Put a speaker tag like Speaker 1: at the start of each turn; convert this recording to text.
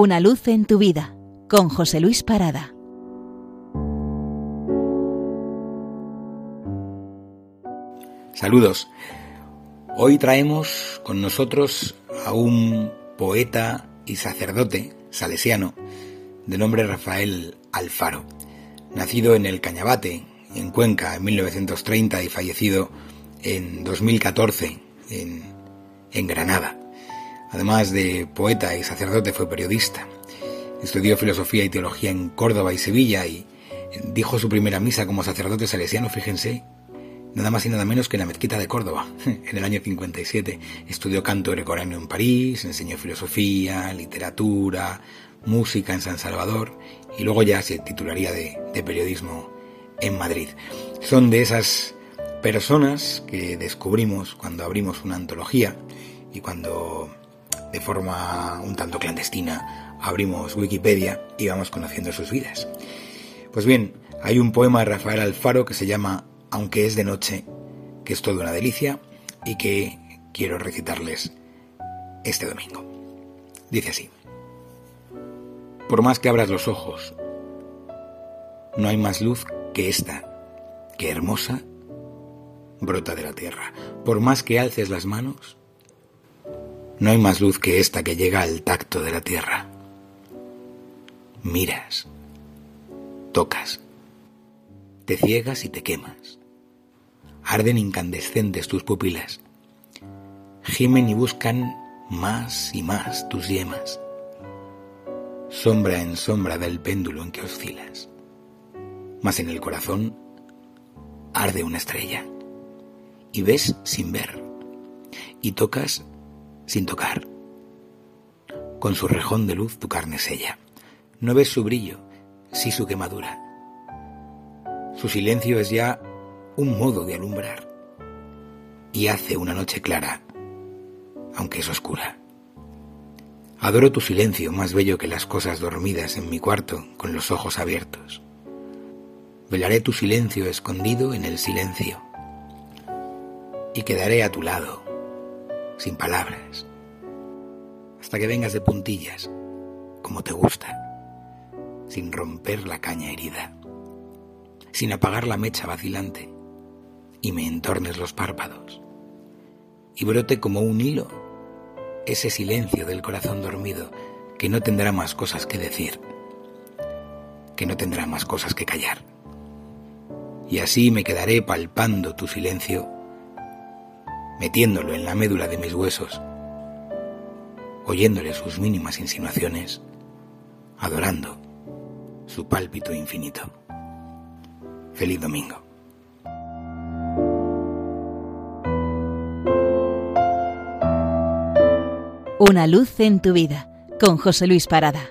Speaker 1: Una luz en tu vida con José Luis Parada.
Speaker 2: Saludos. Hoy traemos con nosotros a un poeta y sacerdote salesiano de nombre Rafael Alfaro, nacido en el Cañabate, en Cuenca, en 1930 y fallecido en 2014 en, en Granada. Además de poeta y sacerdote, fue periodista. Estudió filosofía y teología en Córdoba y Sevilla y dijo su primera misa como sacerdote salesiano, fíjense, nada más y nada menos que en la mezquita de Córdoba, en el año 57. Estudió canto grecorano en París, enseñó filosofía, literatura, música en San Salvador y luego ya se titularía de, de periodismo en Madrid. Son de esas personas que descubrimos cuando abrimos una antología y cuando de forma un tanto clandestina abrimos Wikipedia y vamos conociendo sus vidas. Pues bien, hay un poema de Rafael Alfaro que se llama Aunque es de noche, que es toda una delicia y que quiero recitarles este domingo. Dice así. Por más que abras los ojos, no hay más luz que esta, que hermosa brota de la tierra. Por más que alces las manos, no hay más luz que esta que llega al tacto de la tierra. Miras, tocas, te ciegas y te quemas. Arden incandescentes tus pupilas. Gimen y buscan más y más tus yemas. Sombra en sombra del péndulo en que oscilas. Mas en el corazón arde una estrella. Y ves sin ver. Y tocas sin tocar. Con su rejón de luz tu carne sella. No ves su brillo, sí su quemadura. Su silencio es ya un modo de alumbrar. Y hace una noche clara, aunque es oscura. Adoro tu silencio más bello que las cosas dormidas en mi cuarto con los ojos abiertos. Velaré tu silencio escondido en el silencio. Y quedaré a tu lado, sin palabras, hasta que vengas de puntillas, como te gusta, sin romper la caña herida, sin apagar la mecha vacilante, y me entornes los párpados, y brote como un hilo ese silencio del corazón dormido que no tendrá más cosas que decir, que no tendrá más cosas que callar. Y así me quedaré palpando tu silencio metiéndolo en la médula de mis huesos, oyéndole sus mínimas insinuaciones, adorando su pálpito infinito. Feliz domingo.
Speaker 1: Una luz en tu vida con José Luis Parada.